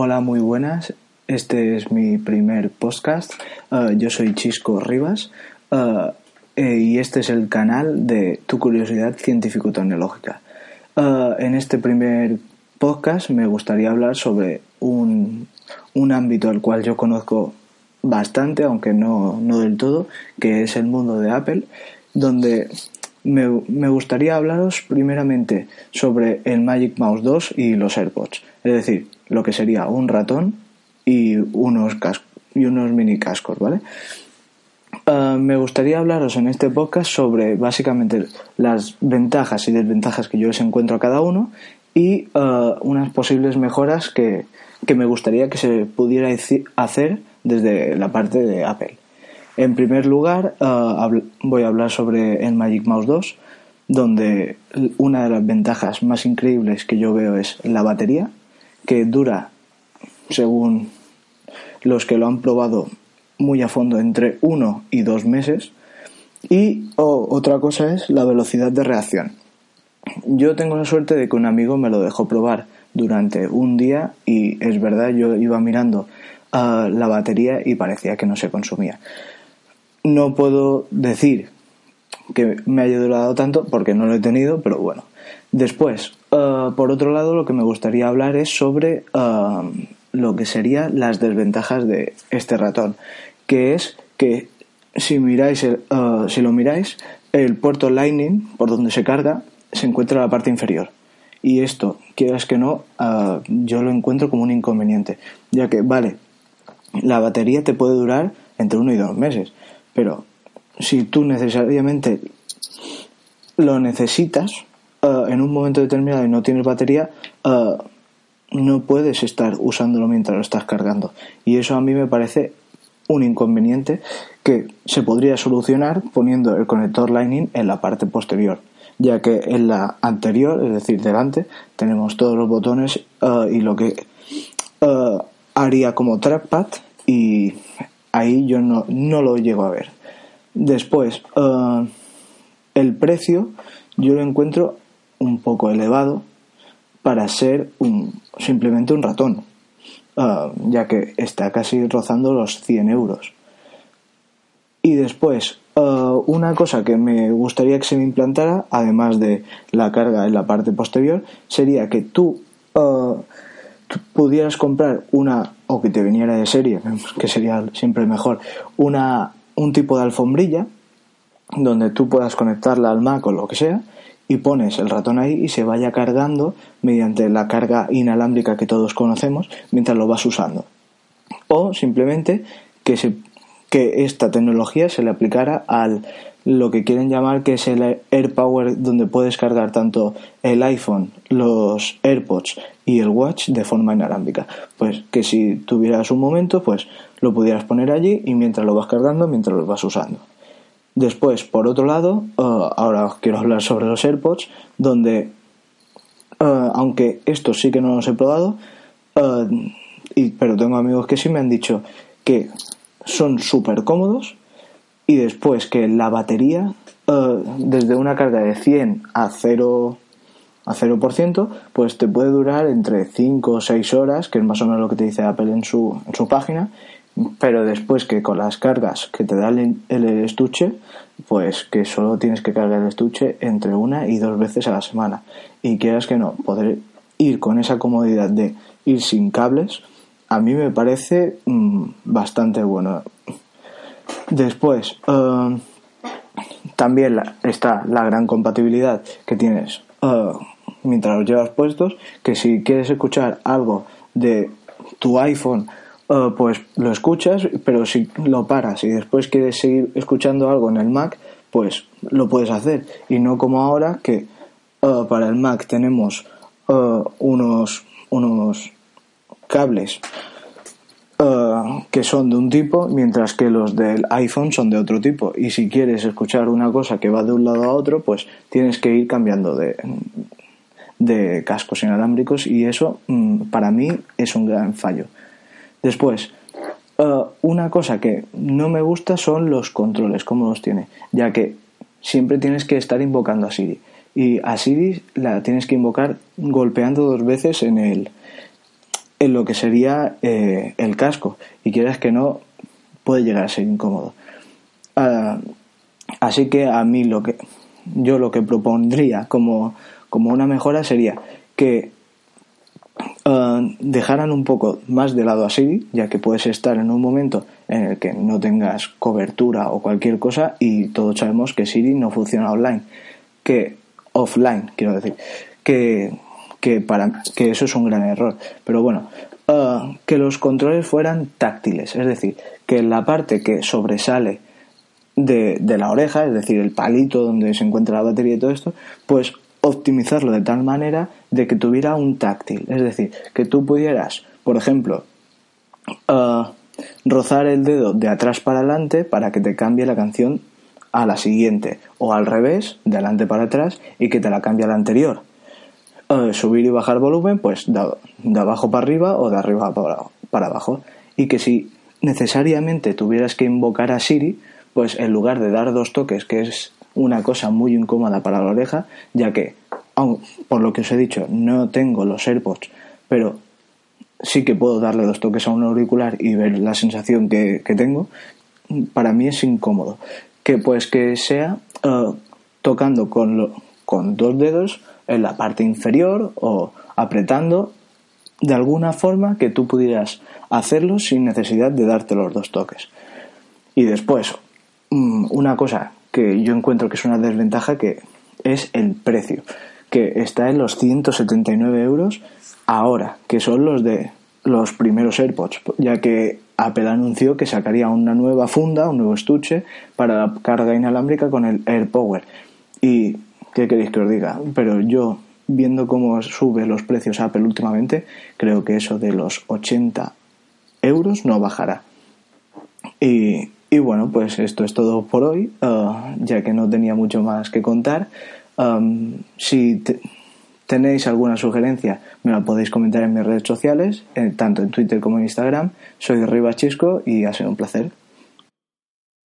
Hola, muy buenas. Este es mi primer podcast. Uh, yo soy Chisco Rivas uh, eh, y este es el canal de Tu Curiosidad Científico-Tecnológica. En este primer podcast me gustaría hablar sobre un, un ámbito al cual yo conozco bastante, aunque no, no del todo, que es el mundo de Apple, donde me, gustaría hablaros primeramente sobre el Magic Mouse 2 y los AirPods, es decir, lo que sería un ratón y unos, y unos mini cascos, ¿vale? Uh, me gustaría hablaros en este podcast sobre básicamente las ventajas y desventajas que yo les encuentro a cada uno y uh, unas posibles mejoras que, que me gustaría que se pudiera hacer desde la parte de Apple. En primer lugar, uh, voy a hablar sobre el Magic Mouse 2, donde una de las ventajas más increíbles que yo veo es la batería, que dura, según los que lo han probado muy a fondo, entre uno y dos meses. Y otra cosa es la velocidad de reacción. Yo tengo la suerte de que un amigo me lo dejó probar durante un día y es verdad, yo iba mirando uh, la batería y parecía que no se consumía. No puedo decir que me haya durado tanto porque no lo he tenido, pero bueno. Después, uh, por otro lado, lo que me gustaría hablar es sobre uh, lo que serían las desventajas de este ratón, que es que si miráis, el, uh, si lo miráis, el puerto Lightning por donde se carga se encuentra en la parte inferior. Y esto, quieras que no, yo lo encuentro como un inconveniente, ya que, vale, la batería te puede durar entre uno y dos meses, pero si tú necesariamente lo necesitas uh, en un momento determinado y no tienes batería, uh, no puedes estar usándolo mientras lo estás cargando. Y eso a mí me parece un inconveniente que se podría solucionar poniendo el conector Lightning en la parte posterior, ya que en la anterior, es decir, delante, tenemos todos los botones uh, y lo que haría como trackpad y ahí yo no, no lo llego a ver. Después, uh, el precio yo lo encuentro un poco elevado para ser un, simplemente un ratón, uh, ya que está casi rozando los 100 euros. Y después, uh, una cosa que me gustaría que se me implantara, además de la carga en la parte posterior, sería que tú pudieras comprar una, o que te viniera de serie, que sería siempre mejor, una un tipo de alfombrilla donde tú puedas conectarla al Mac o lo que sea y pones el ratón ahí y se vaya cargando mediante la carga inalámbrica que todos conocemos mientras lo vas usando. O simplemente que, se, que esta tecnología se le aplicara al lo que quieren llamar que es el AirPower donde puedes cargar tanto el iPhone, los AirPods y el Watch de forma inalámbrica. Pues que si tuvieras un momento, pues lo pudieras poner allí y mientras lo vas cargando, mientras lo vas usando. Después, por otro lado, uh, ahora os quiero hablar sobre los AirPods, donde, uh, aunque estos sí que no los he probado, y, pero tengo amigos que sí me han dicho que son súper cómodos y después que la batería, desde una carga de 100 a 0 a 0%, pues te puede durar entre 5 o 6 horas, que es más o menos lo que te dice Apple en su, en su página, pero después que con las cargas que te da el, estuche, pues que solo tienes que cargar el estuche entre una y dos veces a la semana. Y quieras que no, poder ir con esa comodidad de ir sin cables, a mí me parece mm, bastante bueno. Después, eh, también está la gran compatibilidad que tienes eh, mientras los llevas puestos, que si quieres escuchar algo de tu iPhone eh, pues lo escuchas, pero si lo paras y después quieres seguir escuchando algo en el Mac, pues lo puedes hacer. Y no como ahora que para el Mac tenemos unos, unos cables que son de un tipo, mientras que los del iPhone son de otro tipo. Y si quieres escuchar una cosa que va de un lado a otro, pues tienes que ir cambiando de, de cascos inalámbricos y eso mm, para mí es un gran fallo. Después, eh, una cosa que no me gusta son los controles, cómo los tiene, ya que siempre tienes que estar invocando a Siri. Y a Siri la tienes que invocar golpeando dos veces en el, en lo que sería eh, el casco. Y quieras que no, puede llegar a ser incómodo. Ah, así que a mí lo que yo lo que propondría como, como una mejora sería que ah, dejaran un poco más de lado a Siri, ya que puedes estar en un momento en el que no tengas cobertura o cualquier cosa y todos sabemos que Siri no funciona online, que offline, quiero decir, que, que, para, que eso es un gran error. Pero bueno, ah, que los controles fueran táctiles, es decir, que la parte que sobresale de, de, la oreja, es decir, el palito donde se encuentra la batería y todo esto, pues optimizarlo de tal manera de que tuviera un táctil, es decir, que tú pudieras, por ejemplo, ah, rozar el dedo de atrás para adelante para que te cambie la canción a la siguiente, o al revés, de adelante para atrás, y que te la cambie a la anterior. Eh, subir y bajar volumen, pues de, abajo para arriba o de arriba para, para abajo. Y que si necesariamente tuvieras que invocar a Siri, pues en lugar de dar dos toques, que es una cosa muy incómoda para la oreja, ya que, por lo que os he dicho, no tengo los AirPods, pero sí que puedo darle dos toques a un auricular y ver la sensación que, tengo, para mí es incómodo. Que pues que sea eh, tocando con, con dos dedos en la parte inferior o apretando de alguna forma que tú pudieras hacerlo sin necesidad de darte los dos toques. Y después, mm, una cosa que yo encuentro que es una desventaja que es el precio, que está en los 179 euros ahora, que son los de los primeros AirPods, ya que Apple anunció que sacaría una nueva funda, un nuevo estuche para la carga inalámbrica con el AirPower. Y ¿Qué queréis que os diga? Pero yo, viendo cómo sube los precios Apple últimamente, creo que eso de los 80 euros no bajará. Y, bueno, pues esto es todo por hoy, uh, ya que no tenía mucho más que contar. Si tenéis alguna sugerencia, me la podéis comentar en mis redes sociales, eh, tanto en Twitter como en Instagram. Soy Ribachisco y ha sido un placer.